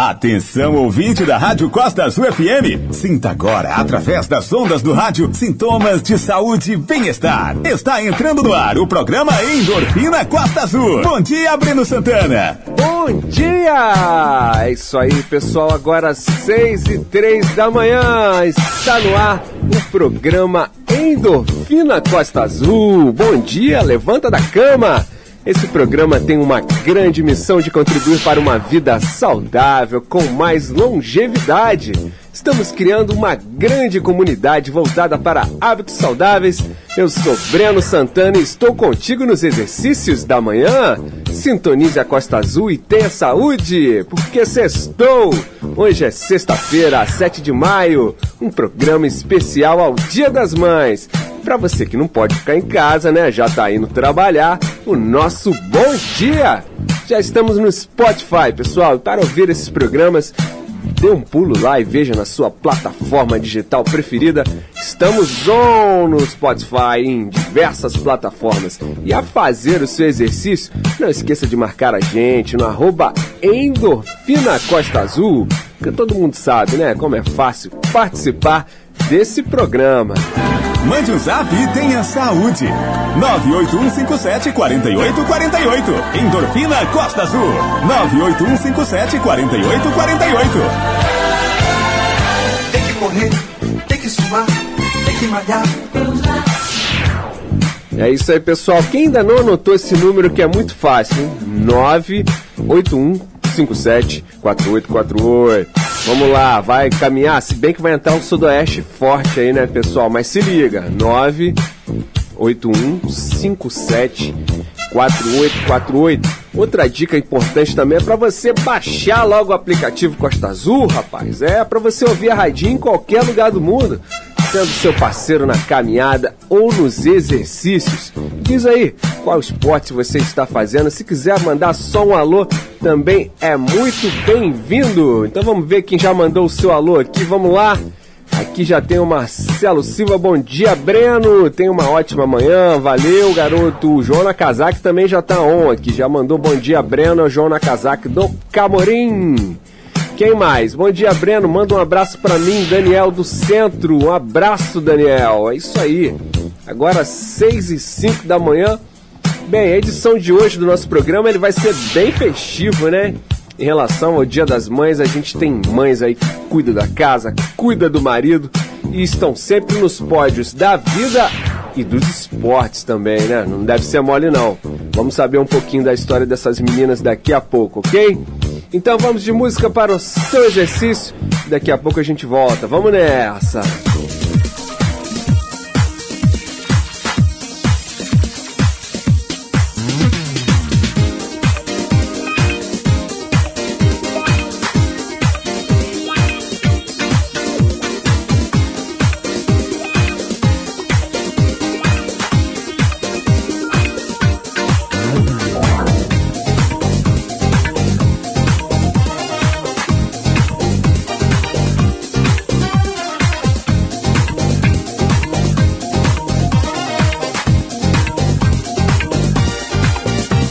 Atenção, ouvinte da Rádio Costa Azul FM. Sinta agora, através das ondas do rádio, sintomas de saúde e bem-estar. Está entrando no ar o programa Endorfina Costa Azul. Bom dia, Breno Santana. Bom dia! É isso aí, pessoal. Agora seis e três da manhã. Está no ar o programa Endorfina Costa Azul. Bom dia, levanta da cama. Esse programa tem uma grande missão de contribuir para uma vida saudável, com mais longevidade. Estamos criando uma grande comunidade voltada para hábitos saudáveis. Eu sou Breno Santana e estou contigo nos exercícios da manhã. Sintonize a Costa Azul e tenha saúde, porque sextou! Hoje é sexta-feira, 7 de maio, um programa especial ao Dia das Mães. Para você que não pode ficar em casa, né? Já tá indo trabalhar, o nosso bom dia! Já estamos no Spotify, pessoal, para ouvir esses programas dê um pulo lá e veja na sua plataforma digital preferida. Estamos on no Spotify em diversas plataformas. E a fazer o seu exercício, não esqueça de marcar a gente no arroba Endorfina Costa Azul, que todo mundo sabe, né? Como é fácil participar desse programa. Mande um zap e tenha saúde. 98157 4848. Endorfina Costa Azul. 98157 4848. Tem que correr, tem que suar, tem que malhar. É isso aí, pessoal. Quem ainda não anotou esse número que é muito fácil, hein? 98157 4848. Vamos lá, vai caminhar, se bem que vai entrar um sudoeste forte aí, né, pessoal? Mas se liga, 98157 4848. Outra dica importante também é para você baixar logo o aplicativo Costa Azul, rapaz. É para você ouvir a radinho em qualquer lugar do mundo sendo seu parceiro na caminhada ou nos exercícios. Diz aí qual esporte você está fazendo. Se quiser mandar só um alô, também é muito bem-vindo. Então vamos ver quem já mandou o seu alô aqui. Vamos lá. Aqui já tem o Marcelo Silva, bom dia, Breno. Tem uma ótima manhã, valeu, garoto. O João Nakazaki também já tá on aqui, já mandou bom dia, Breno. João Nakazaki do Camorim. Quem mais? Bom dia, Breno. Manda um abraço para mim, Daniel do Centro. Um abraço, Daniel. É isso aí. Agora, 6 e 5 da manhã. Bem, a edição de hoje do nosso programa ele vai ser bem festivo, né? Em relação ao Dia das Mães, a gente tem mães aí que cuidam da casa, cuida do marido e estão sempre nos pódios da vida e dos esportes também, né? Não deve ser mole não. Vamos saber um pouquinho da história dessas meninas daqui a pouco, ok? Então vamos de música para o seu exercício. Daqui a pouco a gente volta. Vamos nessa!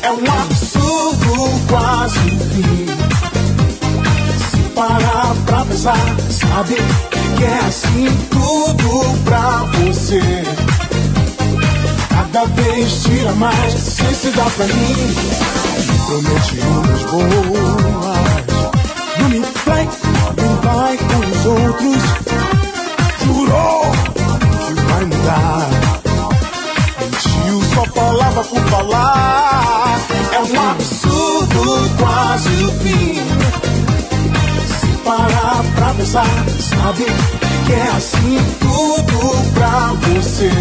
É um absurdo quase um fim. Se parar pra pensar, sabe que é assim tudo pra você. Cada vez tira mais, se se dá pra mim. Me promete umas boas. Não me trai, não vai com os outros. Jurou que vai mudar. Mentiu, só falava por falar um absurdo, quase o fim. Se parar pra pensar, sabe que é assim tudo pra você.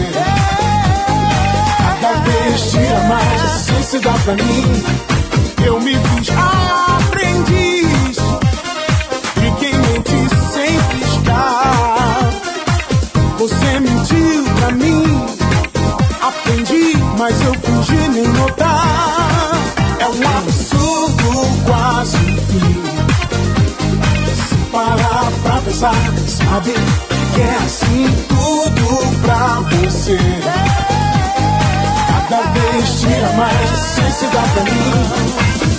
Cada vez tira mais assim a dá pra mim. Eu me fiz aprendiz. quem mente sem piscar. Você mentiu pra mim. Aprendi, mas eu fingi nem notar. É um absurdo quase fim. Se parar pra pensar, sabe que é assim tudo pra você. Cada vez tira mais sem se dar pra mim.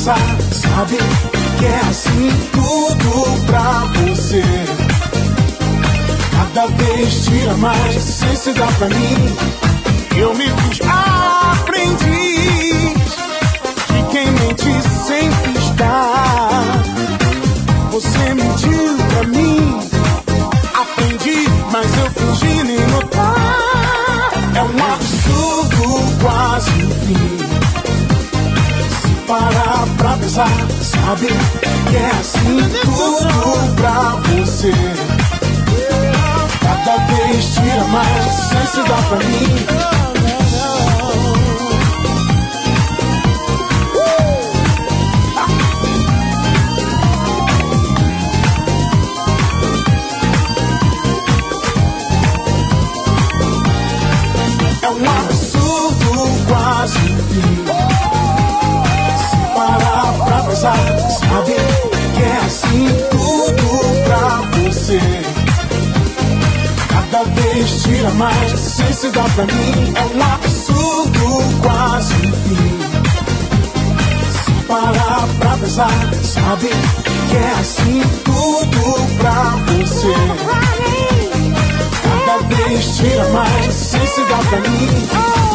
Sabe que é assim tudo pra você. Cada vez tira mais essência dá pra mim. Eu me fiz aprendiz de quem mente sabe que é assim tudo pra você. Cada vez tira mais, sem se dar pra mim. Sabe que é assim tudo pra você. Cada vez tira mais, sem se dar pra mim, é um absurdo quase fim. Se parar pra pensar, sabe que é assim tudo pra você. Cada vez tira mais, sem se dar pra mim.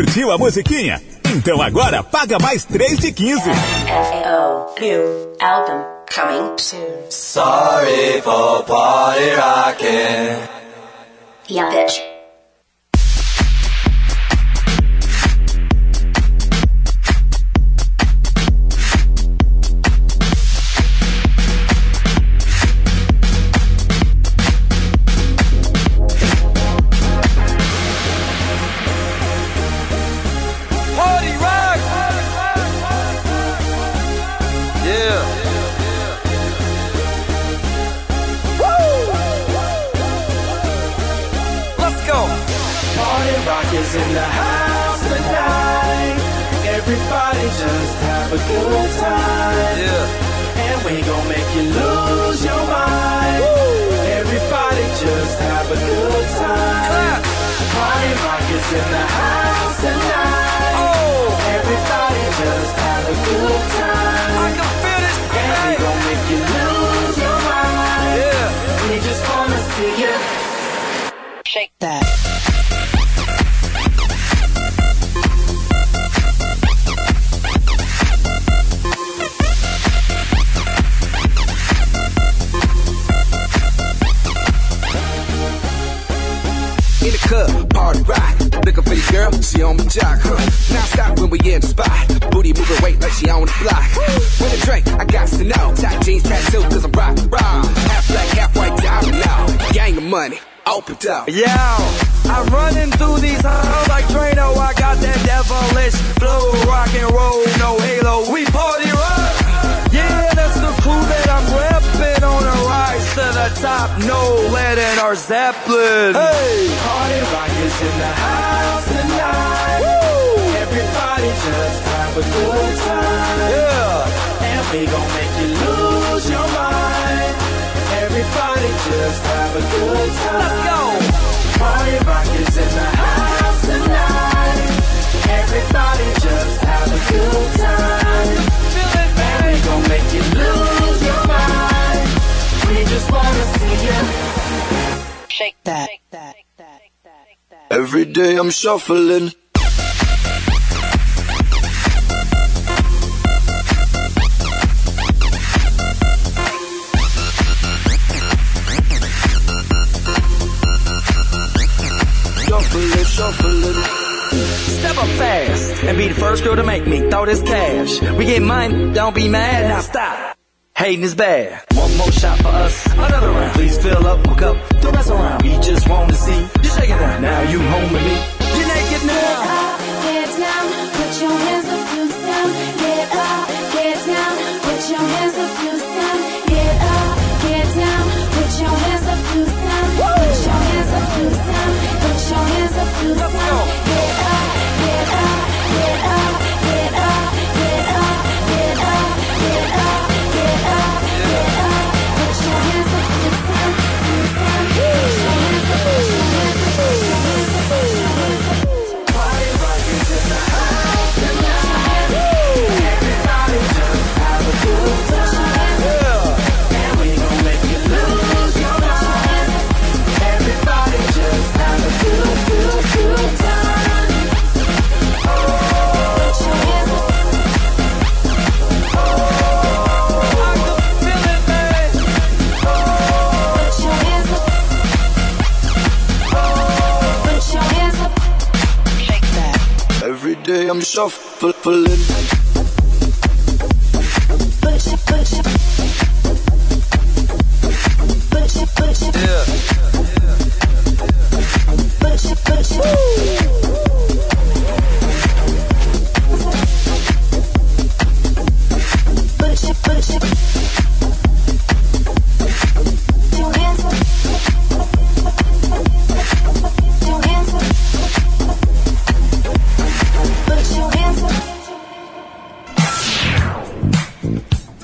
Curtiu a musiquinha? Então agora paga mais 3 de 15. new album coming soon. Sorry for party rocking. Yeah, bitch. in the club, party rock. Looking for your girl, she on my jock, huh? Now stop when we in the spot. Booty moving weight like she on the block. With a drink, I got to know. Tight jeans, tattoo, cause I'm rock, rock. Half black, half white, diamond now. Gang of money. Opened up. Yo, I'm running through these halls like Trano. I got that devilish flow, rock and roll, no halo. We party rock. That's the crew that I'm repping on a rise to the top. No lead in our Zeppelin. Hey! Party rockers in the house tonight. Woo! Everybody just have a good time. Yeah! And we gon' make you lose your mind. Everybody just have a good time. Let's go! Party rockers in the house tonight. Everybody just have a good time. Shake that. Every day I'm shuffling. Shuffling, shuffling. Up fast and be the first girl to make me throw this cash. We get mine, don't be mad. Now stop. Hating is bad. One more shot for us, another round. Please fill up my cup, don't mess around. We just want to see you shaking down. Now you home with me. You're naked now. Get down, put your hands up to the. Get up, get down, put your hands up full, full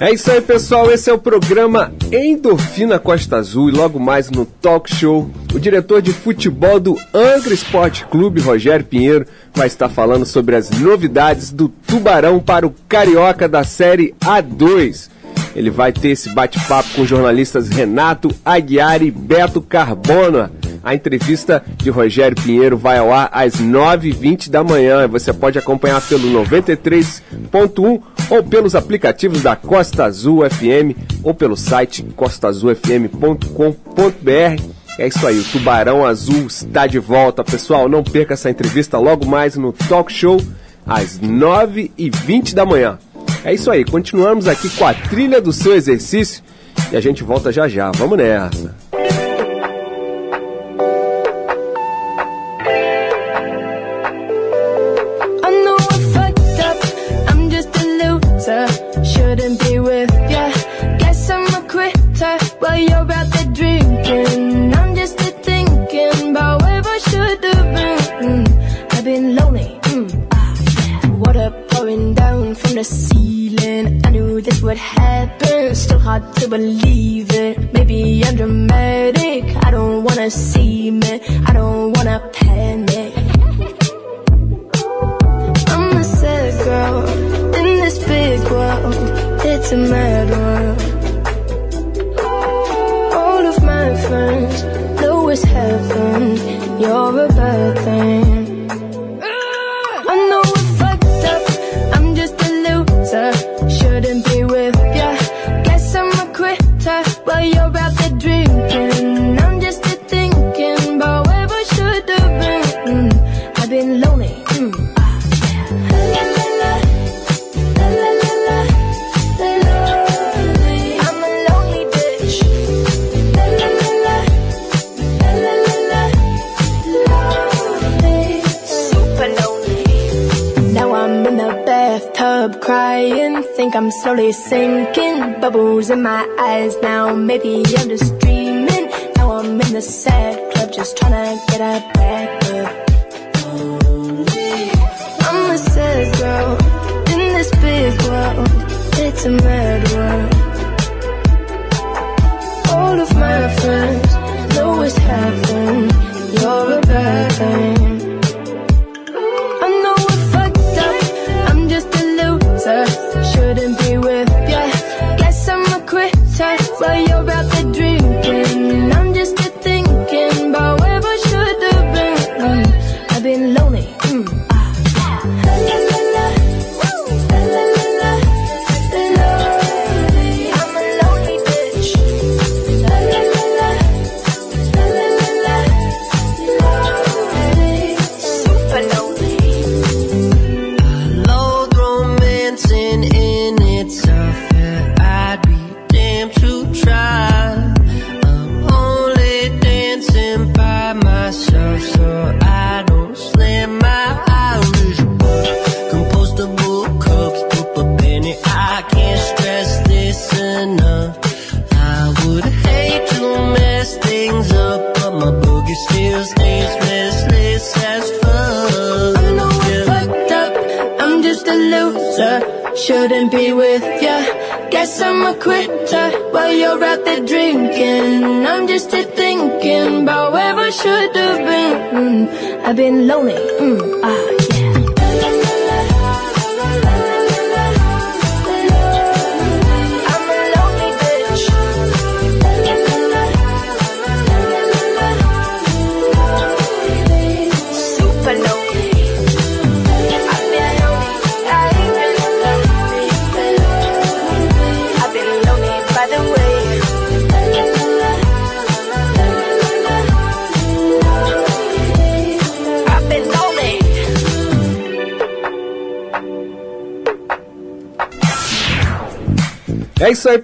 É isso aí, pessoal. Esse é o programa Endorfina Costa Azul e logo mais no Talk Show, o diretor de futebol do Angra Esporte Clube, Rogério Pinheiro, vai estar falando sobre as novidades do Tubarão para o Carioca da Série A2. Ele vai ter esse bate-papo com os jornalistas Renato Aguiar e Beto Carbona. A entrevista de Rogério Pinheiro vai ao ar às 9h20 da manhã. Você pode acompanhar pelo 93.1 ou pelos aplicativos da Costa Azul FM ou pelo site costaazulfm.com.br. É isso aí, o Tubarão Azul está de volta, pessoal. Não perca essa entrevista logo mais no Talk Show às 9h20 da manhã. É isso aí, continuamos aqui com a trilha do seu exercício e a gente volta já já. Vamos nessa. Hard to believe it. Maybe I'm dramatic. I don't wanna see me. I don't wanna panic. I'm a sad girl in this big world. It's a mad slowly sinking. Bubbles in my eyes now. Maybe I'm just dreaming. Now I'm in the sad club just trying to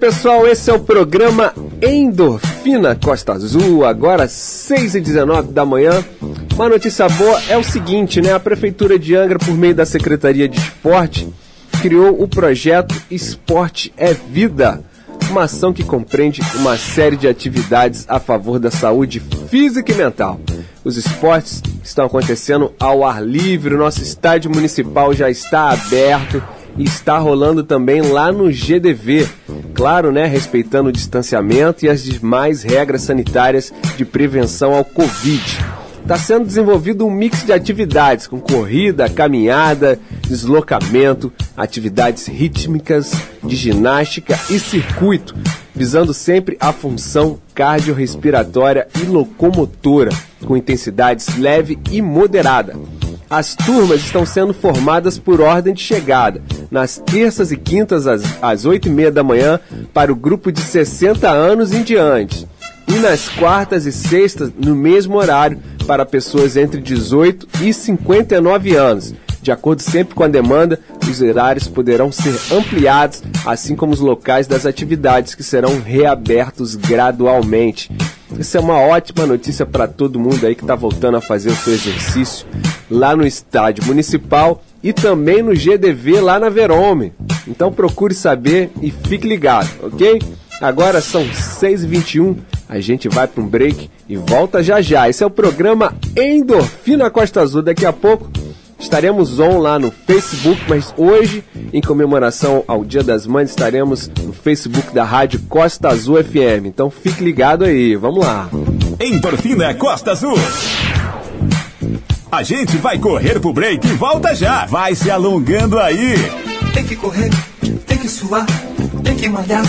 pessoal. Esse é o programa Endorfina Costa Azul. Agora, 6 e 19 da manhã. Uma notícia boa é o seguinte, né? A Prefeitura de Angra, por meio da Secretaria de Esporte, criou o projeto Esporte é Vida. Uma ação que compreende uma série de atividades a favor da saúde física e mental. Os esportes estão acontecendo ao ar livre, o nosso estádio municipal já está aberto está rolando também lá no GDV. Claro, né, respeitando o distanciamento e as demais regras sanitárias de prevenção ao Covid. Está sendo desenvolvido um mix de atividades com corrida, caminhada, deslocamento, atividades rítmicas, de ginástica e circuito, visando sempre a função cardiorrespiratória e locomotora, com intensidades leve e moderada. As turmas estão sendo formadas por ordem de chegada, nas terças e quintas às, às 8 e meia da manhã para o grupo de 60 anos em diante, e nas quartas e sextas no mesmo horário para pessoas entre 18 e 59 anos. De acordo sempre com a demanda, os horários poderão ser ampliados, assim como os locais das atividades que serão reabertos gradualmente. Isso é uma ótima notícia para todo mundo aí que está voltando a fazer o seu exercício lá no estádio municipal e também no GDV lá na Verome. Então procure saber e fique ligado, ok? Agora são 6h21, a gente vai para um break e volta já já. Esse é o programa Endorfina Costa Azul. Daqui a pouco estaremos on lá no Facebook, mas hoje, em comemoração ao Dia das Mães, estaremos no Facebook da Rádio Costa Azul FM. Então fique ligado aí, vamos lá. Endorfina Costa Azul. A gente vai correr pro break e volta já. Vai se alongando aí. Tem que correr, tem que suar, tem que malhar.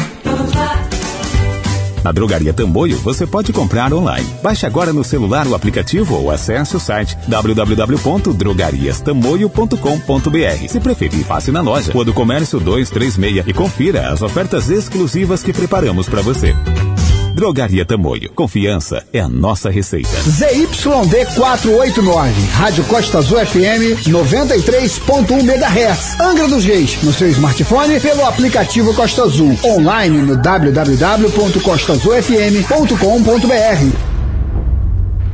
Na Drogaria Tamboio você pode comprar online. Baixe agora no celular o aplicativo ou acesse o site www.drogariastamboio.com.br. Se preferir, passe na loja Rua do Comércio 236 e confira as ofertas exclusivas que preparamos para você. Drogaria Tamoio. Confiança é a nossa receita. ZYD 489, Rádio Costa Azul FM 93.1 MHz. Angra dos Reis, no seu smartphone pelo aplicativo Costa Azul. Online no www.costazulfm.com.br.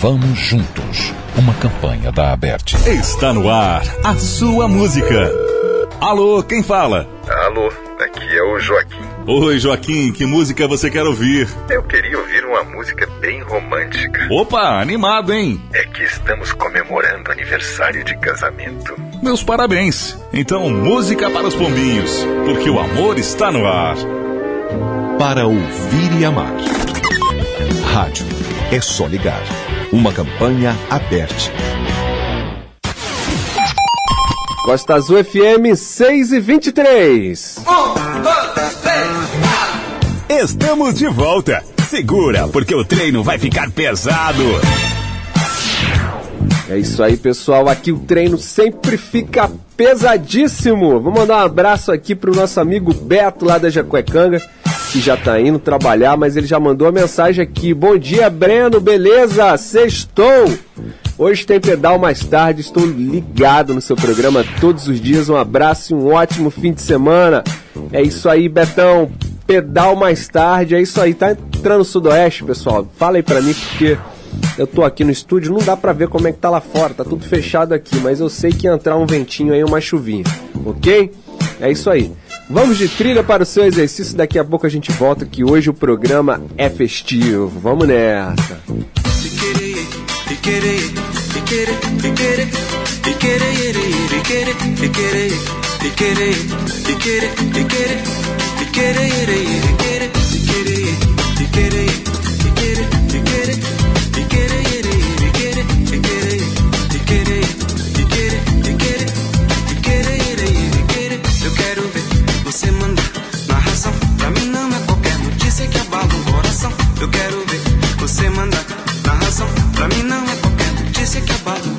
Vamos juntos. Uma campanha da Aberte. Está no ar a sua música. Alô, quem fala? Alô, aqui é o Joaquim. Oi, Joaquim, que música você quer ouvir? Eu queria ouvir uma música bem romântica. Opa, animado, hein? É que estamos comemorando aniversário de casamento. Meus parabéns. Então, música para os pombinhos, porque o amor está no ar. Para ouvir e amar. Rádio. É só ligar. Uma campanha aberta. Costa Azul FM 6 e 23. Um, dois, três, Estamos de volta. Segura, porque o treino vai ficar pesado. É isso aí, pessoal. Aqui o treino sempre fica pesadíssimo. Vou mandar um abraço aqui pro nosso amigo Beto lá da Jacuecanga, que já tá indo trabalhar, mas ele já mandou a mensagem aqui. Bom dia, Breno, beleza? Sextou! Hoje tem pedal mais tarde, estou ligado no seu programa todos os dias. Um abraço e um ótimo fim de semana. É isso aí, Betão. Pedal mais tarde, é isso aí. Tá entrando Sudoeste, pessoal? Fala aí pra mim, porque eu tô aqui no estúdio, não dá pra ver como é que tá lá fora, tá tudo fechado aqui, mas eu sei que ia entrar um ventinho aí, uma chuvinha, ok? É isso aí. Vamos de trilha para o seu exercício, daqui a pouco a gente volta, que hoje o programa é festivo. Vamos nessa. Eu mandar narração. Pra mim não é qualquer notícia que abala o coração. Eu quero ver você mandar narração. Pra mim não é qualquer notícia que abala o coração.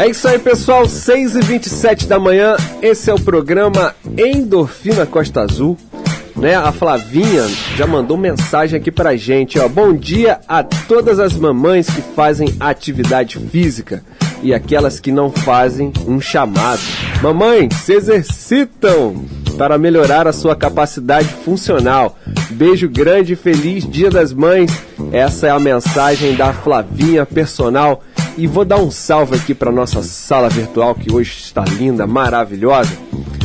É isso aí, pessoal. 6 e 27 da manhã. Esse é o programa Endorfina Costa Azul. Né? A Flavinha já mandou mensagem aqui pra gente, ó. Bom dia a todas as mamães que fazem atividade física e aquelas que não fazem um chamado. Mamãe, se exercitam para melhorar a sua capacidade funcional. Beijo grande e feliz Dia das Mães. Essa é a mensagem da Flavinha personal. E vou dar um salve aqui para nossa sala virtual que hoje está linda, maravilhosa.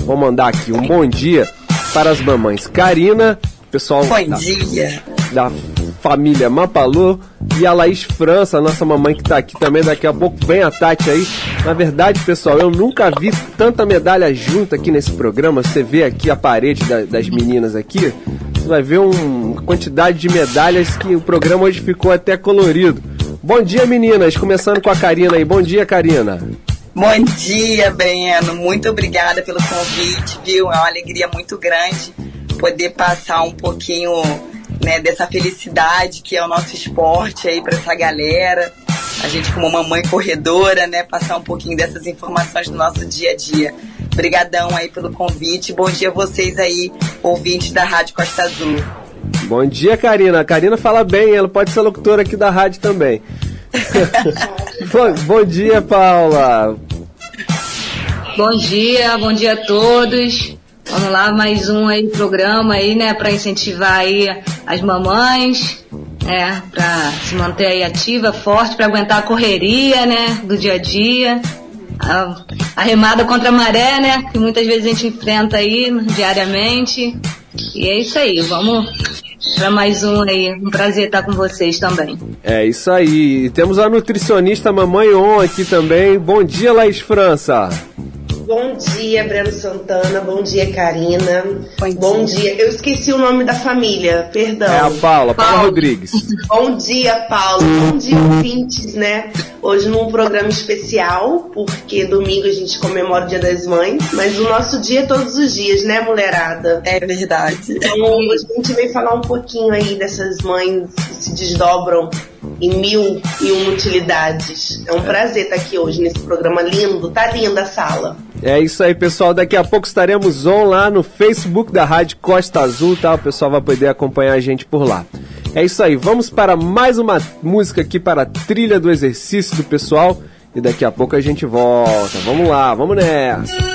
Vou mandar aqui um bom dia para as mamães Karina, pessoal Bom da, dia. da família Mapalô e a Laís França, nossa mamãe que tá aqui também. Daqui a pouco vem a Tati aí. Na verdade, pessoal, eu nunca vi tanta medalha junta aqui nesse programa. Você vê aqui a parede da- das meninas aqui, você vai ver um- uma quantidade de medalhas que o programa hoje ficou até colorido. Bom dia, meninas. Começando com a Karina aí. Bom dia, Karina. Bom dia, Breno. Muito obrigada pelo convite, viu? É uma alegria muito grande poder passar um pouquinho né, dessa felicidade que é o nosso esporte aí para essa galera. A gente como mamãe corredora, né, passar um pouquinho dessas informações do nosso dia a dia. Obrigadão aí pelo convite. Bom dia a vocês aí, ouvintes da Rádio Costa Azul. Bom dia, Karina. A Karina fala bem, ela pode ser locutora aqui da rádio também. bom, bom dia, Paula. Bom dia, bom dia a todos. Vamos lá, mais um aí programa aí, né, para incentivar aí as mamães, né, para se manter aí ativa, forte, para aguentar a correria, né, do dia a dia. A, a remada contra a maré, né, que muitas vezes a gente enfrenta aí diariamente. E é isso aí, vamos para mais um aí. Um prazer estar com vocês também. É isso aí. Temos a nutricionista Mamãe On aqui também. Bom dia, Laís França. Bom dia, Breno Santana. Bom dia, Karina. Bom, dia. Eu esqueci o nome da família, perdão. É a Paula, Paula Rodrigues. Bom dia, Paulo. Bom dia, ouvintes, né? Hoje num programa especial, porque domingo a gente comemora o Dia das Mães, mas o nosso dia é todos os dias, né, mulherada? É verdade. Então, hoje a gente veio falar um pouquinho aí dessas mães que se desdobram em mil e uma utilidades. É um prazer estar aqui hoje nesse programa lindo. Tá linda a sala. É isso aí, pessoal. Daqui a pouco estaremos on lá no Facebook da Rádio Costa Azul, tá? O pessoal vai poder acompanhar a gente por lá. É isso aí. Vamos para mais uma música aqui para a trilha do exercício do pessoal. E daqui a pouco a gente volta. Vamos lá, vamos nessa.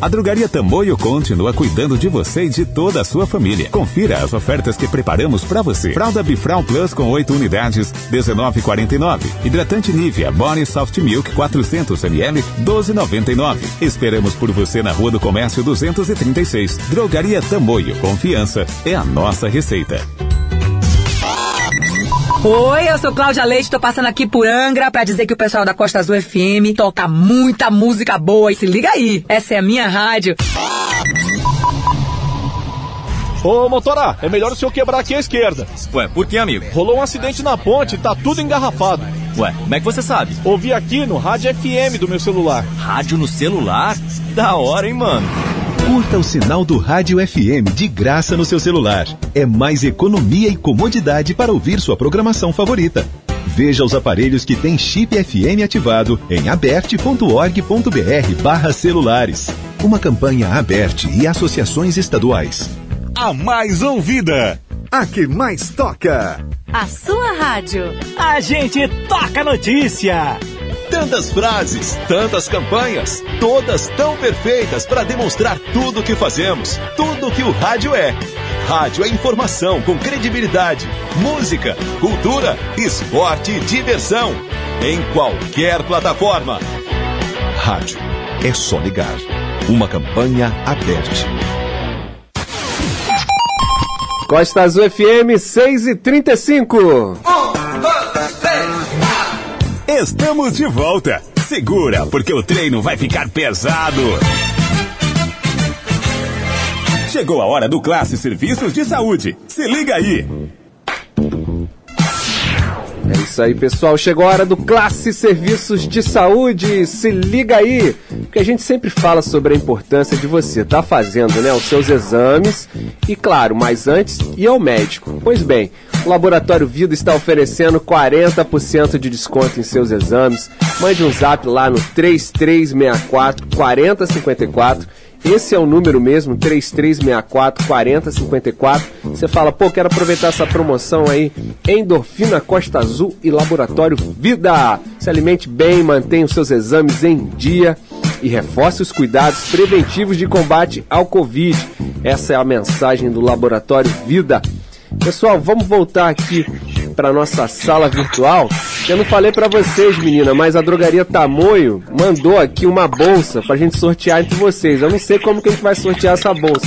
A Drogaria Tamoio continua cuidando de você e de toda a sua família. Confira as ofertas que preparamos para você. Fralda Bifral Plus com 8 unidades, 19,49. Hidratante Nivea Body Soft Milk 400 ml, 12,99. Esperamos por você na Rua do Comércio 236. Drogaria Tamoio. Confiança é a nossa receita. Oi, eu sou Cláudia Leite, tô passando aqui por Angra pra dizer que o pessoal da Costa Azul FM toca muita música boa e se liga aí, essa é a minha rádio. Ô, motora, é melhor o senhor quebrar aqui à esquerda. Ué, por que, amigo? Rolou um acidente na ponte e tá tudo engarrafado. Ué, como é que você sabe? Ouvi aqui no rádio FM do meu celular. Rádio no celular? Da hora, hein, mano? Curta o sinal do Rádio FM de graça no seu celular. É mais economia e comodidade para ouvir sua programação favorita. Veja os aparelhos que têm chip FM ativado em aberte.org.br barra celulares. Uma campanha aberte e associações estaduais. A mais ouvida. A que mais toca. A sua rádio. A gente toca notícia. Tantas frases, tantas campanhas, todas tão perfeitas para demonstrar tudo o que fazemos, tudo o que o rádio é. Rádio é informação com credibilidade, música, cultura, esporte e diversão. Em qualquer plataforma. Rádio é só ligar. Uma campanha aberta. Costa Azul FM 6 e 35. Estamos de volta. Segura, porque o treino vai ficar pesado. Chegou a hora do Classe Serviços de Saúde. Se liga aí. É isso aí, pessoal. Chegou a hora do Classe Serviços de Saúde. Se liga aí, porque a gente sempre fala sobre a importância de você estar fazendo né, os seus exames e, claro, mas antes, ir ao médico. Pois bem, o Laboratório Vida está oferecendo 40% de desconto em seus exames. Mande um zap lá no 3364 4054 esse é o número mesmo, 3364 4054. Você fala, pô, quero aproveitar essa promoção aí. Endorfina Costa Azul e Laboratório Vida. Se alimente bem, mantenha os seus exames em dia e reforce os cuidados preventivos de combate ao Covid. Essa é a mensagem do Laboratório Vida. Pessoal, vamos voltar aqui para nossa sala virtual. Eu não falei para vocês, menina, mas a drogaria Tamoio mandou aqui uma bolsa pra gente sortear entre vocês. Eu não sei como que a gente vai sortear essa bolsa,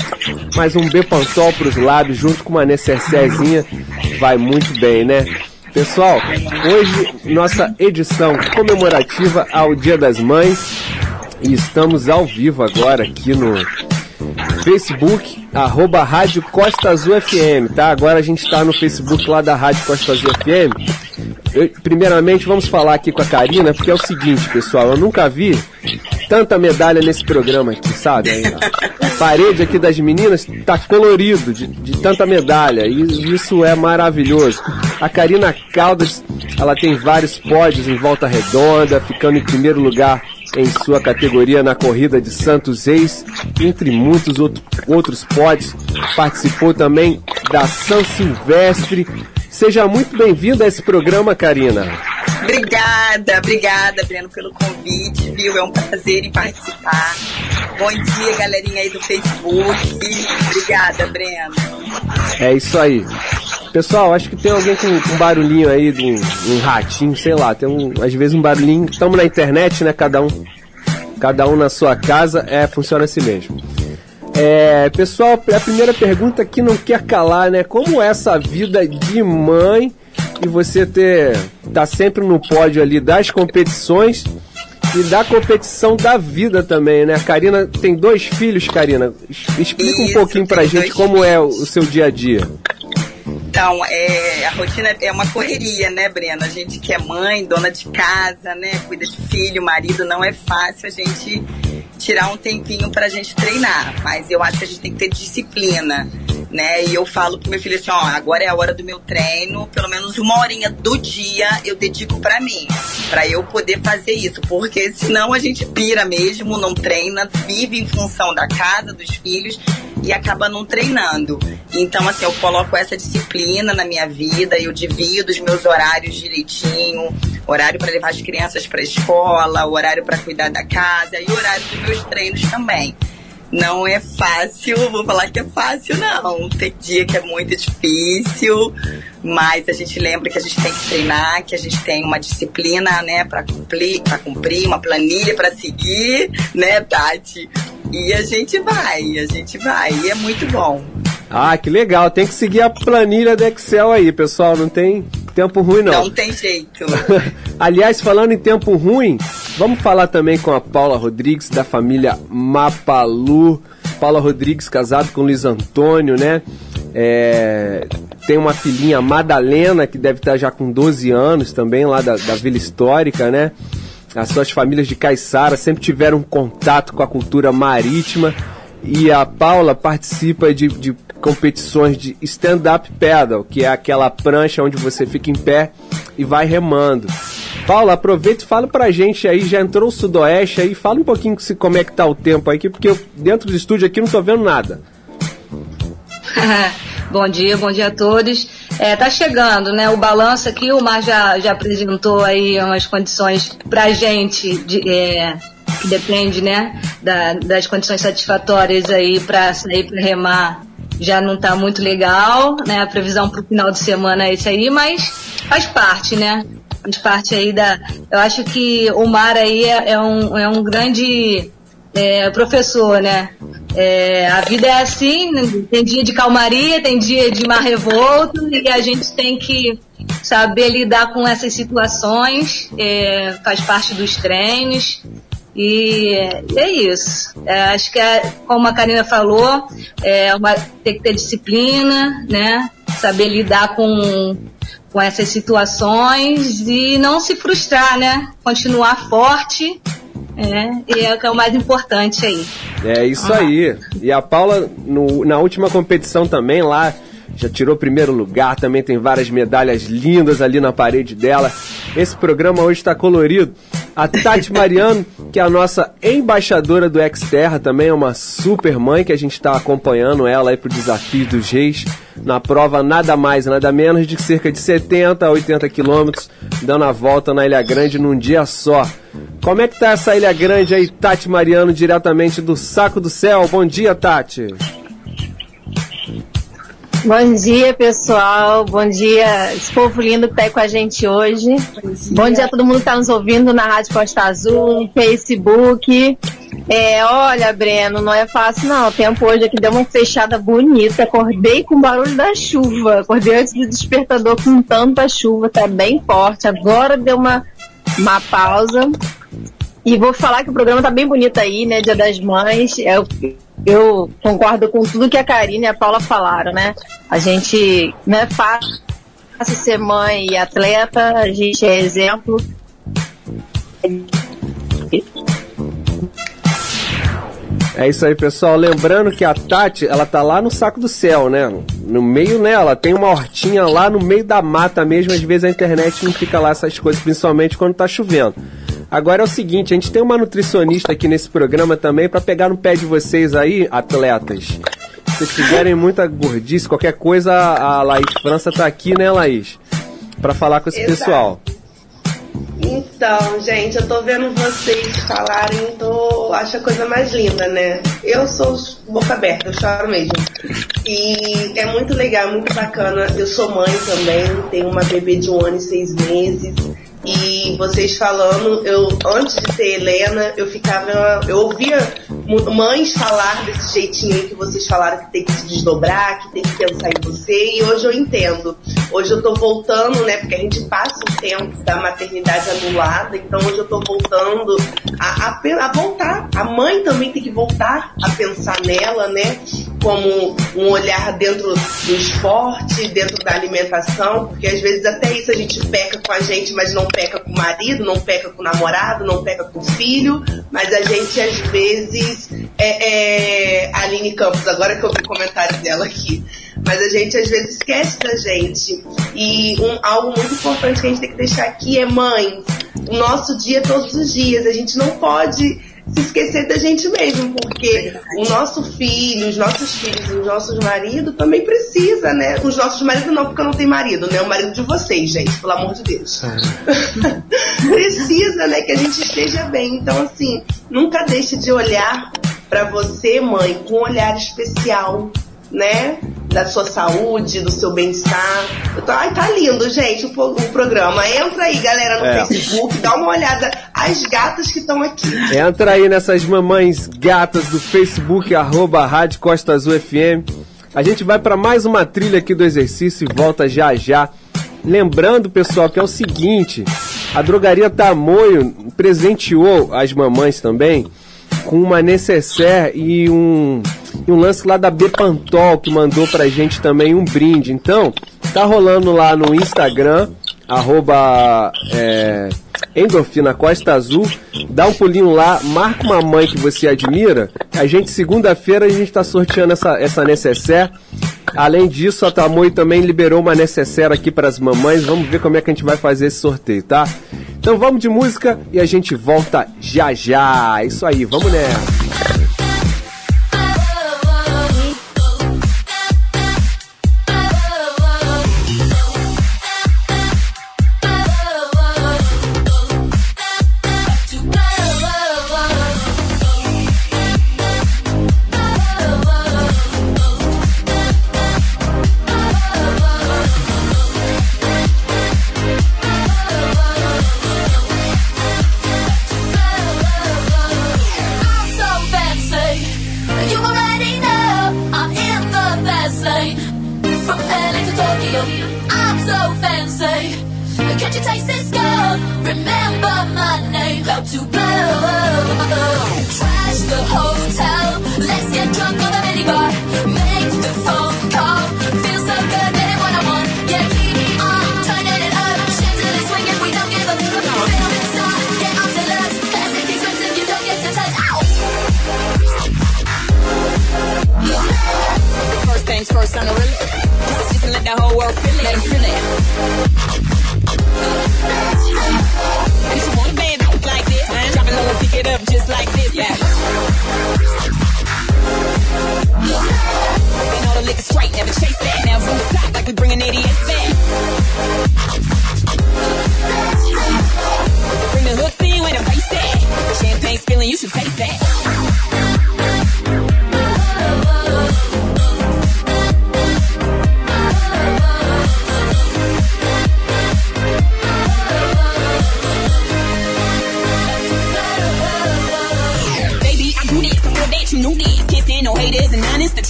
mas um Bepantol pros lábios junto com uma necessezinha vai muito bem, né? Pessoal, hoje nossa edição comemorativa ao Dia das Mães e estamos ao vivo agora aqui no Facebook, arroba Rádio Costa Azul FM, tá? Agora a gente está no Facebook lá da Rádio Costa Azul FM. Eu, primeiramente, vamos falar aqui com a Karina, porque é o seguinte, pessoal, eu nunca vi tanta medalha nesse programa aqui, sabe? A parede aqui das meninas tá colorido de, de tanta medalha, e isso é maravilhoso. A Karina Caldas, ela tem vários pódios em volta redonda, ficando em primeiro lugar em sua categoria na corrida de Santos Reis, entre muitos outro, outros pódios. Participou também da São Silvestre. Seja muito bem-vinda a esse programa, Karina. Obrigada, obrigada, Breno, pelo convite, viu? É um prazer em participar. Bom dia, galerinha aí do Facebook. Obrigada, Breno. É isso aí. Pessoal, acho que tem alguém com um barulhinho aí de um, um ratinho, sei lá, tem um, às vezes um barulhinho. Estamos na internet, né? Cada um, cada um na sua casa, é, funciona assim mesmo. É, pessoal, a primeira pergunta que não quer calar, né? Como é essa vida de mãe e você ter tá sempre no pódio ali das competições e da competição da vida também, né? A Karina tem dois filhos, Karina. Explica um Isso, pouquinho pra gente como é o, o seu dia a dia. Então, é, a rotina é uma correria, né, Breno? A gente que é mãe, dona de casa, né? Cuida de filho, marido, não é fácil a gente tirar um tempinho pra gente treinar. Mas eu acho que a gente tem que ter disciplina. Né? E eu falo pro meu filho assim, ó, agora é a hora do meu treino, pelo menos uma horinha do dia eu dedico pra mim, pra eu poder fazer isso, porque senão a gente pira mesmo, não treina, vive em função da casa, dos filhos e acaba não treinando. Então, assim, eu coloco essa disciplina na minha vida, eu divido os meus horários direitinho, horário para levar as crianças para escola, horário para cuidar da casa e horário dos meus treinos também. Não é fácil, vou falar que é fácil, não. Tem dia que é muito difícil, mas a gente lembra que a gente tem que treinar, que a gente tem uma disciplina, né, para cumprir, para cumprir, uma planilha para seguir, né, Tati? E a gente vai, a gente vai, e é muito bom. Ah, que legal. Tem que seguir a planilha do Excel aí, pessoal. Não tem tempo ruim, não. Não tem jeito. Aliás, falando em tempo ruim, vamos falar também com a Paula Rodrigues, da família Mapalu. Paula Rodrigues, casado com Luiz Antônio, né? É, tem uma filhinha Madalena, que deve estar já com 12 anos também, lá da, da Vila Histórica, né? As suas famílias de Caiçara sempre tiveram um contato com a cultura marítima. E a Paula participa de, de competições de stand-up paddle, que é aquela prancha onde você fica em pé e vai remando. Paula, aproveita e fala pra gente aí, já entrou o sudoeste aí, fala um pouquinho se, como é que tá o tempo aqui, porque eu, dentro do estúdio aqui não tô vendo nada. bom dia, bom dia a todos. É, tá chegando, né? O balanço aqui, o Mar já, já apresentou aí umas condições pra gente, de, é, que depende, né, da- das condições satisfatórias aí pra sair pra remar. Já não tá muito legal, né? A previsão pro final de semana é isso aí, mas faz parte, né? Faz parte aí da. Eu acho que o mar aí é, é um, é um grande é, professor, né? É, a vida é assim, né? tem dia de calmaria, tem dia de mar revolto e a gente tem que saber lidar com essas situações, é, faz parte dos treinos e é isso. É, acho que é, como a Karina falou, é uma, tem que ter disciplina, né? Saber lidar com, com essas situações e não se frustrar, né? Continuar forte, é, e é o que é o mais importante aí. É isso aí. E a Paula, no- na última competição também lá, já tirou primeiro lugar, também tem várias medalhas lindas ali na parede dela. Esse programa hoje está colorido. A Tati Mariano, que é a nossa embaixadora do Xterra, também é uma super mãe que a gente está acompanhando ela aí pro desafio dos reis. Na prova nada mais, nada menos de cerca de 70 a 80 quilômetros, dando a volta na Ilha Grande num dia só. Como é que tá essa Ilha Grande aí, Tati Mariano, diretamente do Saco do Céu? Bom dia, Tati. Bom dia, pessoal. Bom dia, esse povo lindo que tá aí com a gente hoje. Bom dia, a todo mundo que tá nos ouvindo na Rádio Costa Azul, no Facebook. É, olha, Breno, não é fácil não. O tempo hoje aqui deu uma fechada bonita. Acordei com o barulho da chuva. Acordei antes do despertador com tanta chuva, tá bem forte. Agora deu uma, uma pausa. E vou falar que o programa tá bem bonito aí, né? Dia das Mães. Eu, eu concordo com tudo que a Karine e a Paula falaram, né? A gente não é fácil ser mãe e atleta, a gente é exemplo. É isso aí, pessoal. Lembrando que a Tati, ela tá lá no saco do céu, né? No meio, né? Ela tem uma hortinha lá no meio da mata mesmo. Às vezes a internet não fica lá essas coisas, principalmente quando tá chovendo. Agora é o seguinte, a gente tem uma nutricionista aqui nesse programa também para pegar no pé de vocês aí, atletas. Se vocês tiverem muita gordice, qualquer coisa, a Laís França tá aqui, né, Laís? Pra falar com esse Exato. pessoal. Então, gente, eu tô vendo vocês falarem, tô acho a coisa mais linda, né? Eu sou boca aberta, eu choro mesmo. E é muito legal, muito bacana. Eu sou mãe também, tenho uma bebê de um ano e seis meses. E vocês falando, eu antes de ter Helena, eu ficava, eu ouvia mães falar desse jeitinho que vocês falaram que tem que se desdobrar, que tem que pensar em você, e hoje eu entendo. Hoje eu tô voltando, né, porque a gente passa o tempo da maternidade anulada, então hoje eu tô voltando a, a, a voltar. A mãe também tem que voltar a pensar nela, né? Como um olhar dentro do esporte, dentro da alimentação, porque às vezes até isso a gente peca com a gente, mas não peca com o marido, não peca com o namorado, não peca com o filho, mas a gente às vezes é, é Aline Campos, agora que eu vi o comentário dela aqui. Mas a gente às vezes esquece da gente. E um, algo muito importante que a gente tem que deixar aqui é mãe. O nosso dia todos os dias. A gente não pode se esquecer da gente mesmo, porque o nosso filho, os nossos filhos, os nossos maridos também precisa, né? Os nossos maridos não, porque eu não tenho marido, né? O marido de vocês, gente, pelo amor de Deus. precisa, né, que a gente esteja bem. Então, assim, nunca deixe de olhar para você, mãe, com um olhar especial, né? Da sua saúde, do seu bem-estar. Tô- Ai, tá lindo, gente, o, o programa. Entra aí, galera, no É. Facebook, dá uma olhada. As gatas que estão aqui. Entra aí nessas mamães gatas do Facebook, arroba Rádio Costa Azul FM. A gente vai para mais uma trilha aqui do exercício e volta já já. Lembrando, pessoal, que é o seguinte: a drogaria Tamoio presenteou as mamães também com uma necessaire e um, e um lance lá da Bepantol que mandou pra gente também um brinde. Então, tá rolando lá no Instagram, arroba é, Endorfina Costa Azul. Dá um pulinho lá, marca uma mãe que você admira. A gente, segunda-feira, a gente tá sorteando essa, essa necessaire. Além disso, a Tamoio também liberou uma necessaire aqui para as mamães. Vamos ver como é que a gente vai fazer esse sorteio, tá? Então vamos de música e a gente volta já já. Isso aí, vamos nessa.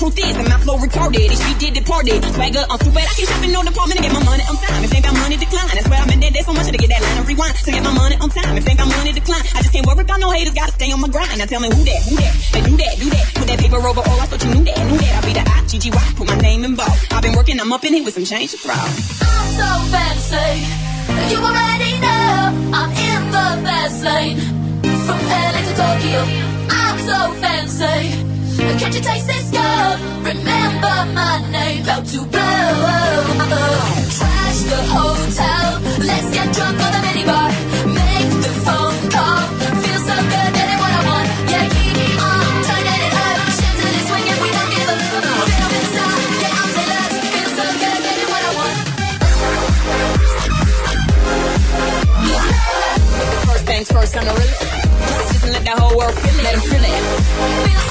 Truth is, that my flow retarded. And she did departed. Swagger, I'm stupid. I can shop in no department to get my money on time. If ain't got money, decline. That's where I'm in there. There's so much to get that line and rewind. To get my money on time. If ain't got money, decline. I just can't worry about no haters. Gotta stay on my grind. Now tell me who that, who that? They do that, do that. Put that paper over all. I thought you knew that, knew that. I'll be the I, G, G, Y. Put my name in bold. I've been working, I'm up in it with some change to throw. I'm so fancy. You already know I'm in the fast lane. From LA to Tokyo, I'm so fancy. Can't you taste this gold? Remember my name. About to blow. Trash the hotel. Let's get drunk on the minibar. Make the phone call. Feel so good, getting what I want. Yeah, keep me on turning it up. Chandelier swinging, we don't give a Film inside, on to love. Feel so good, getting what I want. First things first, I'm really just, just let the whole world feel it. Let 'em feel it. Feel.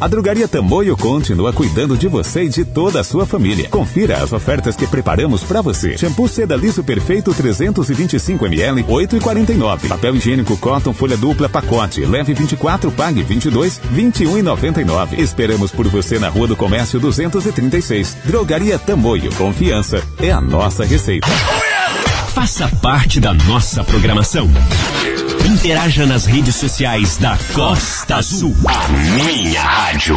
A Drogaria Tamoio continua cuidando de você e de toda a sua família. Confira as ofertas que preparamos para você. Shampoo Seda Liso Perfeito 325ml, 8,49. Papel higiênico Cotton Folha Dupla Pacote, leve 24, pague 22, 21,99. Esperamos por você na Rua do Comércio 236. Drogaria Tamoio. Confiança é a nossa receita. Faça parte da nossa programação. Interaja nas redes sociais da Costa Azul. A minha rádio.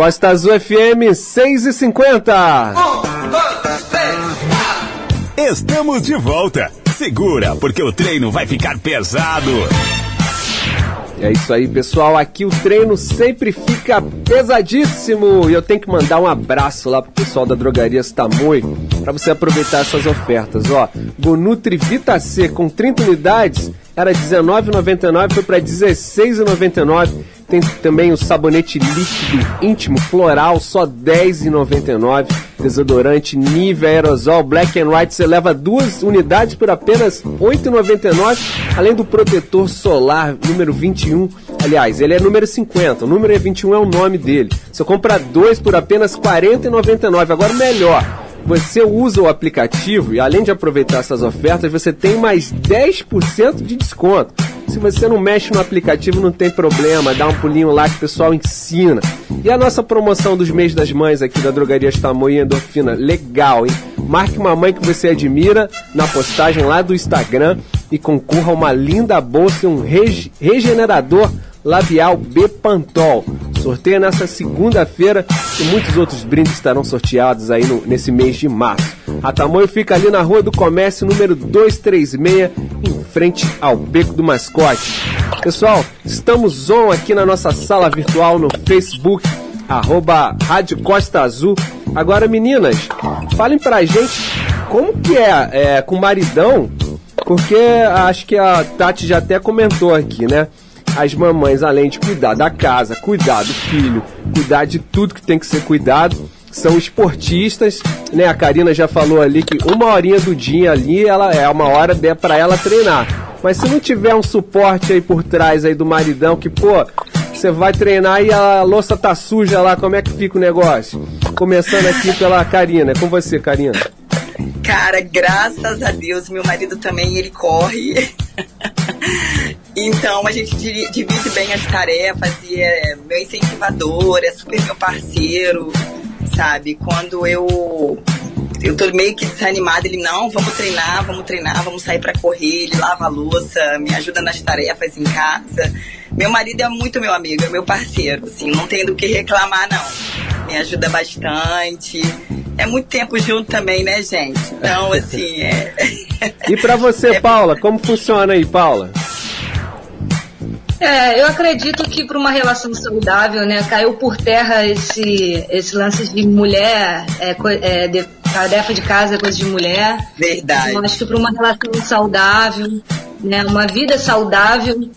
Costa Azul FM 6 e 50. Estamos de volta. Segura, porque o treino vai ficar pesado. É isso aí, pessoal. Aqui o treino sempre fica pesadíssimo. E eu tenho que mandar um abraço lá pro pessoal da Drogaria Stamoi para você aproveitar essas ofertas. Ó, Bonutri Vita C com 30 unidades era R$19,99, foi para R$16,99. Tem também o sabonete líquido íntimo floral, só R$10,99. Desodorante Nivea Aerosol Black and White, você leva duas unidades por apenas R$8,99. Além do protetor solar número 21. Aliás, ele é número 50, o número é 21 é o nome dele. Você compra dois por apenas R$40,99. Agora melhor você usa o aplicativo e além de aproveitar essas ofertas, você tem mais 10% de desconto. Se você não mexe no aplicativo, não tem problema, dá um pulinho lá que o pessoal ensina. E a nossa promoção dos mês das mães aqui da Drogaria Tamoio e Endorfina, legal, hein? Marque uma mãe que você admira na postagem lá do Instagram e concorra a uma linda bolsa e um rege regenerador labial Bepantol. Sorteio nessa segunda-feira e muitos outros brindes estarão sorteados aí no, nesse mês de março. A Tamoio fica ali na Rua do Comércio, número 236, em frente ao Beco do Mascote. Pessoal, estamos on aqui na nossa sala virtual no Facebook, arroba Rádio Costa Azul. Agora, meninas, falem pra gente como que é, é com maridão, porque acho que a Tati já até comentou aqui, né? as mamães, além de cuidar da casa, cuidar do filho, cuidar de tudo que tem que ser cuidado, são esportistas, né? A Karina já falou ali que uma horinha do dia ali, ela é uma hora para ela treinar. Mas se não tiver um suporte aí por trás aí do maridão que, pô, você vai treinar e a louça tá suja lá, como é que fica o negócio? Começando aqui pela Karina, é com você, Karina. Cara, graças a Deus, meu marido também, ele corre. então a gente divide bem as tarefas e é meu incentivador, é super meu parceiro, sabe? Quando eu eu tô meio que desanimada, ele não, vamos treinar, vamos treinar, vamos sair para correr, ele lava a louça, me ajuda nas tarefas em casa. Meu marido é muito meu amigo, é meu parceiro, assim, não tem do que reclamar não. Me ajuda bastante. É muito tempo junto também, né, gente? Então, assim, é. E para você, Paula, como funciona aí, Paula? É, eu acredito que para uma relação saudável, né, caiu por terra esse, esse lance de mulher, é, é, de, tarefa de casa é coisa de mulher. Verdade. Eu acho que para uma relação saudável, né, uma vida saudável,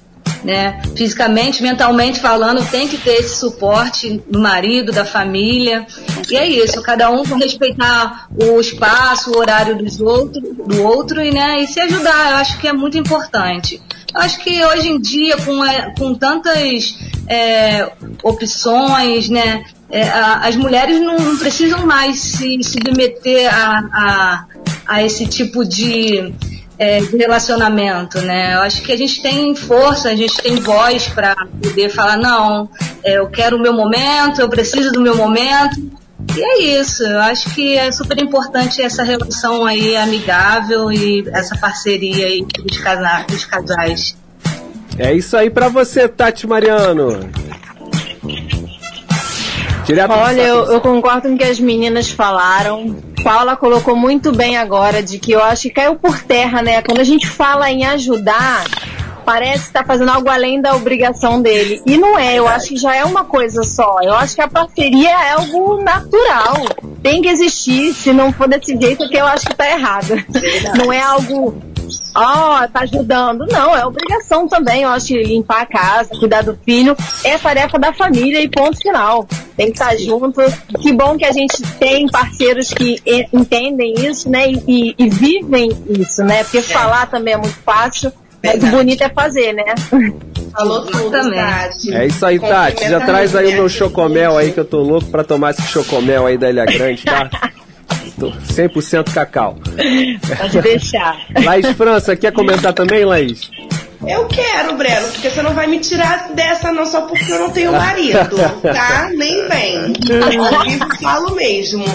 né, fisicamente, mentalmente falando, tem que ter esse suporte do marido, da família. E é isso, cada um com respeitar o espaço, o horário dos outro, do outro e, né, e se ajudar, eu acho que é muito importante. Eu acho que hoje em dia, com, é, com tantas é, opções, né, é, a- as mulheres não, não precisam mais se submeter a, a, a esse tipo de, é, de relacionamento, né? Eu acho que a gente tem força, a gente tem voz para poder falar não, é, eu quero o meu momento, eu preciso do meu momento. E é isso, eu acho que é super importante essa relação aí amigável e essa parceria aí dos, casa- dos casais. É isso aí pra você, Tati Mariano. Direto Olha, eu, eu concordo com o que as meninas falaram. Paula colocou muito bem agora de que eu acho que caiu por terra, né? Quando a gente fala em ajudar, parece que tá fazendo algo além da obrigação dele. E não é, eu acho que já é uma coisa só. Eu acho que a parceria é algo natural. Tem que existir, se não for desse jeito, é que eu acho que tá errado. Não é algo ó, tá ajudando. Não, é obrigação também, eu acho, que limpar a casa, cuidar do filho, é tarefa da família e ponto final. Tem que estar junto. Que bom que a gente tem parceiros que entendem isso, né, e, e- e vivem isso, né, porque falar também é muito fácil, mas o bonito é fazer, né? Falou tudo, Tati. É isso aí, Tati. Já traz aí o meu chocomel aí, que eu tô louco pra tomar esse chocomel aí da Ilha Grande, tá? Tô 100% cacau. Pode deixar. Laís França, quer comentar também, Laís? Eu quero, Breno, porque você não vai me tirar dessa não só porque eu não tenho marido, tá? Nem vem. Eu falo mesmo.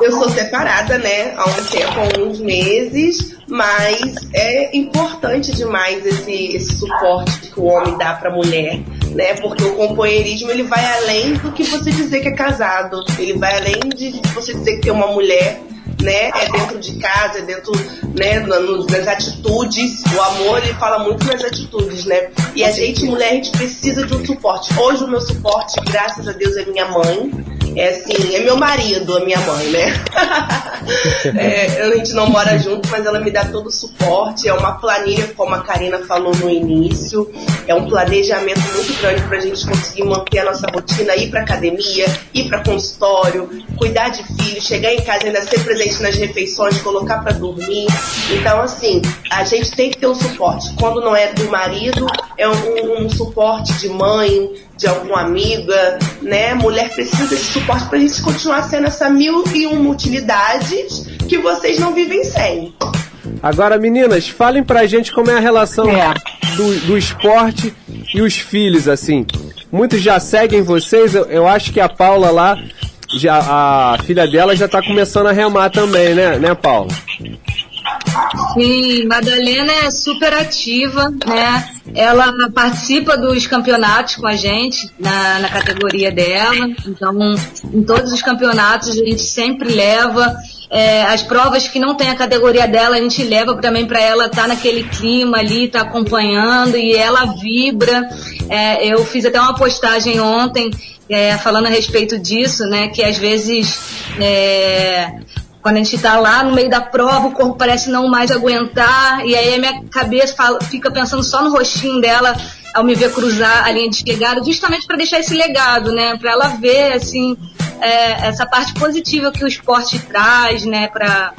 Eu sou separada, né? Há um tempo, há uns meses, mas é importante demais esse, esse suporte que o homem dá pra mulher, né? Porque o companheirismo ele vai além do que você dizer que é casado. Ele vai além de você dizer que tem uma mulher né? É dentro de casa, é dentro, né, nas atitudes. O amor, ele fala muito nas atitudes, né? E a gente, mulher, a gente precisa de um suporte. Hoje o meu suporte, graças a Deus, é minha mãe. É assim, é meu marido, a minha mãe, né? É, a gente não mora junto, mas ela me dá todo o suporte. É uma planilha, como a Karina falou no início. É um planejamento muito grande pra gente conseguir manter a nossa rotina, ir pra academia, ir pra consultório, cuidar de filho, chegar em casa ainda ser presente nas refeições, colocar pra dormir. Então, assim, a gente tem que ter um suporte. Quando não é do marido, é um, um suporte de mãe, de alguma amiga, né? Mulher precisa desse suporte pra gente continuar sendo essa mil e uma utilidades que vocês não vivem sem. Agora, meninas, falem pra gente como é a relação do, do esporte e os filhos, assim. Muitos já seguem vocês, eu, eu acho que a Paula lá, já, a filha dela já tá começando a remar também, né, né, Paula? Sim, Madalena é super ativa, né? Ela participa dos campeonatos com a gente na, na categoria dela. Então, em todos os campeonatos a gente sempre leva. É, as provas que não tem a categoria dela, a gente leva também para ela estar naquele clima ali, tá acompanhando e ela vibra. É, eu fiz até uma postagem ontem é, falando a respeito disso, né? Que às vezes é, quando a gente tá lá no meio da prova, o corpo parece não mais aguentar, e aí a minha cabeça fala- fica pensando só no rostinho dela ao me ver cruzar a linha de chegada, justamente para deixar esse legado, né? Para ela ver, assim, é, essa parte positiva que o esporte traz, né? Para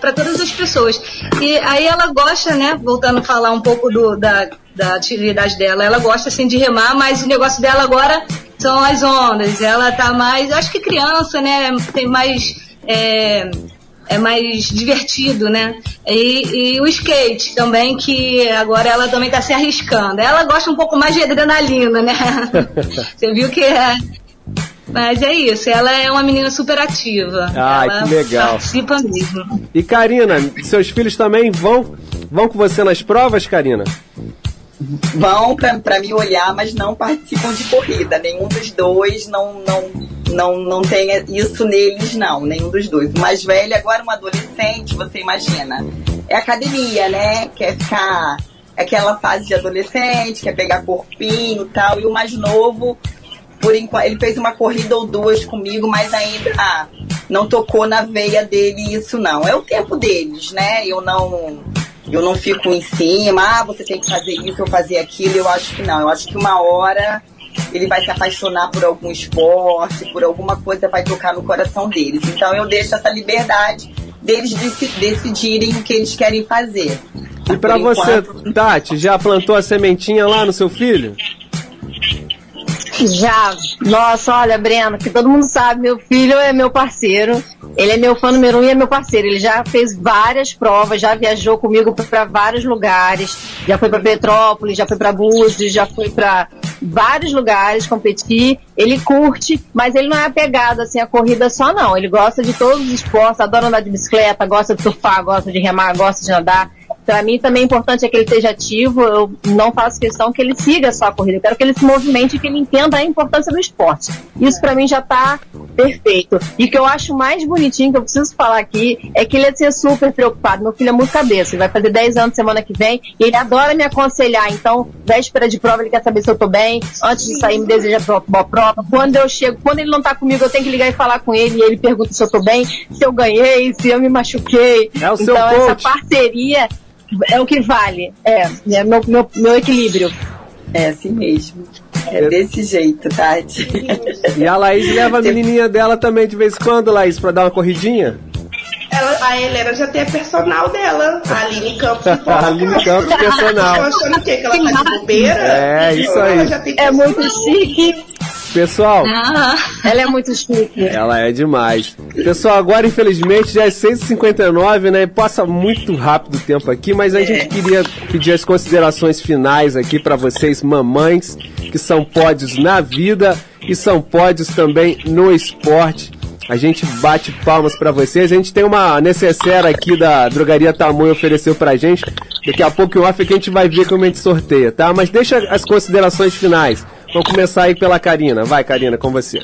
para todas as pessoas. E aí ela gosta, né? Voltando a falar um pouco do, da, da atividade dela, ela gosta assim de remar, mas o negócio dela agora são as ondas. Ela tá mais, acho que criança, né? Tem mais é, é mais divertido, né? E, e o skate também, que agora ela também está se arriscando. Ela gosta um pouco mais de adrenalina, né? Você viu que é. Mas é isso, ela é uma menina super ativa. Ai, ela que legal. participa mesmo. E Karina, seus filhos também vão, vão com você nas provas, Karina? Vão pra me olhar, mas não participam de corrida. Nenhum dos dois não, não, não, não tem isso neles, não. Nenhum dos dois. O mais velho, agora um adolescente, você imagina. É academia, né? Quer ficar aquela fase de adolescente, quer pegar corpinho e tal. E o mais novo, por enquanto, ele fez uma corrida ou duas comigo, mas ainda ah, não tocou na veia dele isso não. É o tempo deles, né? Eu não eu não fico em cima, ah, você tem que fazer isso ou fazer aquilo. Eu acho que não. Eu acho que uma hora ele vai se apaixonar por algum esporte, por alguma coisa vai tocar no coração deles. Então eu deixo essa liberdade deles deci- decidirem o que eles querem fazer. E pra Por você, enquanto- Tati, já plantou a sementinha lá no seu filho? Já. Nossa, olha, Breno, que todo mundo sabe, meu filho é meu parceiro. Ele é meu fã número um e é meu parceiro. Ele já fez várias provas, já viajou comigo para vários lugares. Já foi para Petrópolis, já foi para Búzios, já foi para vários lugares competir. Ele curte, mas ele não é apegado assim a corrida só não. Ele gosta de todos os esportes, adora andar de bicicleta, gosta de surfar, gosta de remar, gosta de nadar. Para mim também é importante é que ele esteja ativo. Eu não faço questão que ele siga só a corrida. Eu quero que ele se movimente e que ele entenda a importância do esporte. Isso para mim já está perfeito. E o que eu acho mais bonitinho que eu preciso falar aqui é que ele é ser super preocupado. Meu filho é muito cabeça. Ele vai fazer 10 anos semana que vem e ele adora me aconselhar. Então, véspera de prova, ele quer saber se eu tô bem. Antes de sair, me deseja boa prova. Quando eu chego, quando ele não tá comigo, eu tenho que ligar e falar com ele. E ele pergunta se eu tô bem, se eu ganhei, se eu me machuquei. É então, essa parceria é o que vale. É, é meu, meu, meu equilíbrio. É assim mesmo. É desse jeito, Tati. E a Laís leva a menininha dela também de vez em quando, Laís, pra dar uma corridinha? Ela, a Helena já tem a personal dela, a Aline Campos. A Aline Campos, personal. Estão achando o quê? Que ela tá de bobeira? É, isso aí. É muito chique. Pessoal, Ela é muito chique. ela é demais. Pessoal, agora infelizmente já é 6h59, né? Passa muito rápido o tempo aqui, mas a gente queria pedir as considerações finais aqui pra vocês, mamães, que são pódios na vida e são pódios também no esporte. A gente bate palmas pra vocês. A gente tem uma necessaire aqui da Drogaria Tamoio ofereceu pra gente. Daqui a pouco o off é que a gente vai ver como a gente sorteia, tá? Mas deixa as considerações finais. Vamos começar aí pela Karina. Vai, Karina, com você.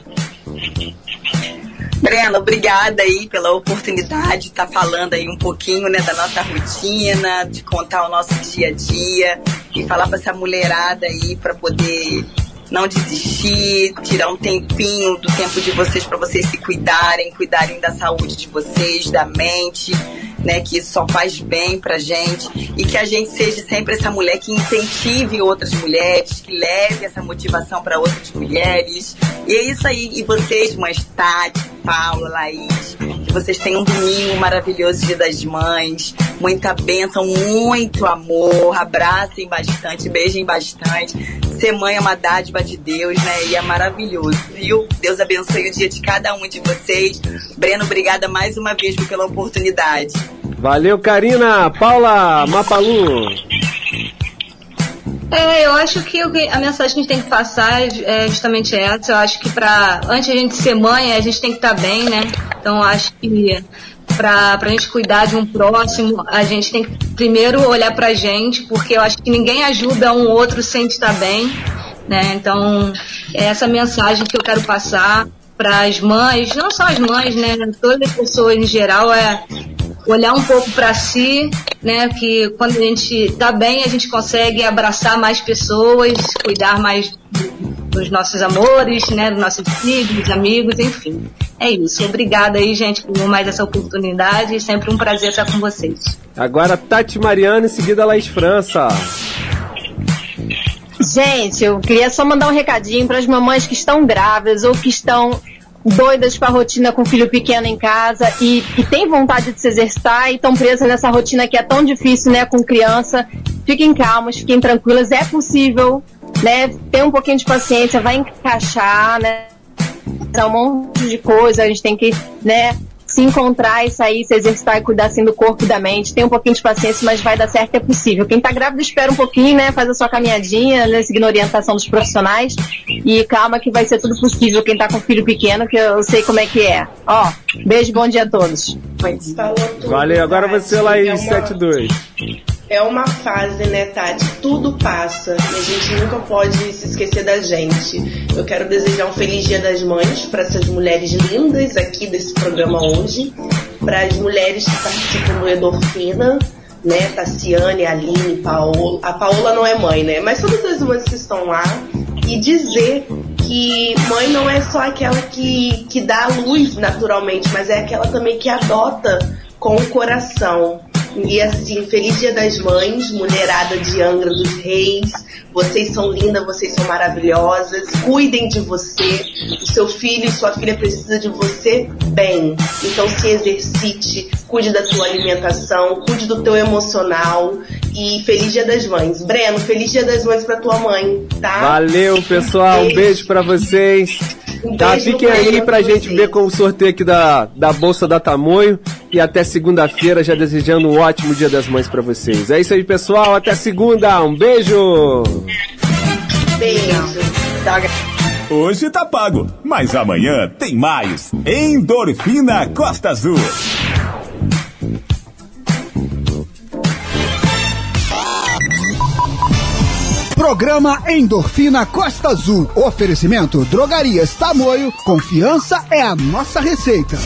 Breno, obrigada aí pela oportunidade de estar falando aí um pouquinho né, da nossa rotina, de contar o nosso dia a dia e falar para essa mulherada aí para poder não desistir, tirar um tempinho do tempo de vocês para vocês se cuidarem, cuidarem da saúde de vocês, da mente, né, que isso só faz bem pra gente e que a gente seja sempre essa mulher que incentive outras mulheres, que leve essa motivação para outras mulheres. E é isso aí. E vocês, mães Tati, Paula, Laís, que vocês tenham um domingo maravilhoso Dia das Mães, muita bênção, muito amor, abracem bastante, beijem bastante. Ser mãe é uma dádiva de Deus, né? E é maravilhoso, viu? Deus abençoe o dia de cada um de vocês. Breno, obrigada mais uma vez pela oportunidade. Valeu, Karina. Paula Mapalu. É, eu acho que a mensagem que a gente tem que passar é justamente essa. Eu acho que pra, antes de a gente ser mãe, a gente tem que estar bem, né? Então acho que pra, pra gente cuidar de um próximo, a gente tem que primeiro olhar pra gente, porque eu acho que ninguém ajuda um outro sem estar bem, né? Então, é essa mensagem que eu quero passar para as mães, não só as mães, né? Todas as pessoas em geral, é olhar um pouco para si, né? Que quando a gente tá bem, a gente consegue abraçar mais pessoas, cuidar mais dos nossos amores, né? Dos nossos filhos, amigos, enfim. É isso. Obrigada aí, gente, por mais essa oportunidade e sempre um prazer estar com vocês. Agora Tati Mariana, em seguida Laís França. Gente, eu queria só mandar um recadinho para as mamães que estão grávidas ou que estão doidas com a rotina com filho pequeno em casa e, e têm vontade de se exercitar e estão presas nessa rotina que é tão difícil, né, com criança. Fiquem calmas, fiquem tranquilas, é possível, né? Tem um pouquinho de paciência, vai encaixar, né? É um monte de coisa, a gente tem que, né, se encontrar e sair, se exercitar e cuidar assim do corpo e da mente. Tem um pouquinho de paciência, mas vai dar certo, é possível. Quem tá grávida espera um pouquinho, né? Faz a sua caminhadinha, né? Seguindo a orientação dos profissionais. E calma que vai ser tudo possível. Quem tá com filho pequeno, que eu sei como é que é. Ó, beijo, bom dia a todos. Valeu, agora você, Laís, É uma- 72. É uma fase, né, Tati? Tudo passa e a gente nunca pode se esquecer da gente. Eu quero desejar um feliz Dia das Mães para essas mulheres lindas aqui desse programa hoje, para as mulheres que participam do Endorfina, né, Tassiane, Aline, Paola. A Paola não é mãe, né? Mas todas as mães que estão lá e dizer que mãe não é só aquela que, que dá a luz naturalmente, mas é aquela também que adota com o coração. E assim, feliz dia das mães, mulherada de Angra dos Reis. Vocês são lindas, vocês são maravilhosas. Cuidem de você. O seu filho e sua filha precisam de você bem. Então se exercite, cuide da tua alimentação, cuide do teu emocional. E feliz dia das mães. Breno, feliz dia das mães pra tua mãe, tá? Valeu, pessoal. Um beijo pra vocês. Tá, beijo fiquem aí pra gente ver com o sorteio aqui da, da Bolsa da Tamoio. E até segunda-feira, já desejando um ótimo Dia das Mães pra vocês. É isso aí, pessoal. Até segunda. Um beijo. Beijo. Hoje tá pago, mas amanhã tem mais. Endorfina Costa Azul. Programa Endorfina Costa Azul. Oferecimento Drogarias Tamoio. Confiança é a nossa receita.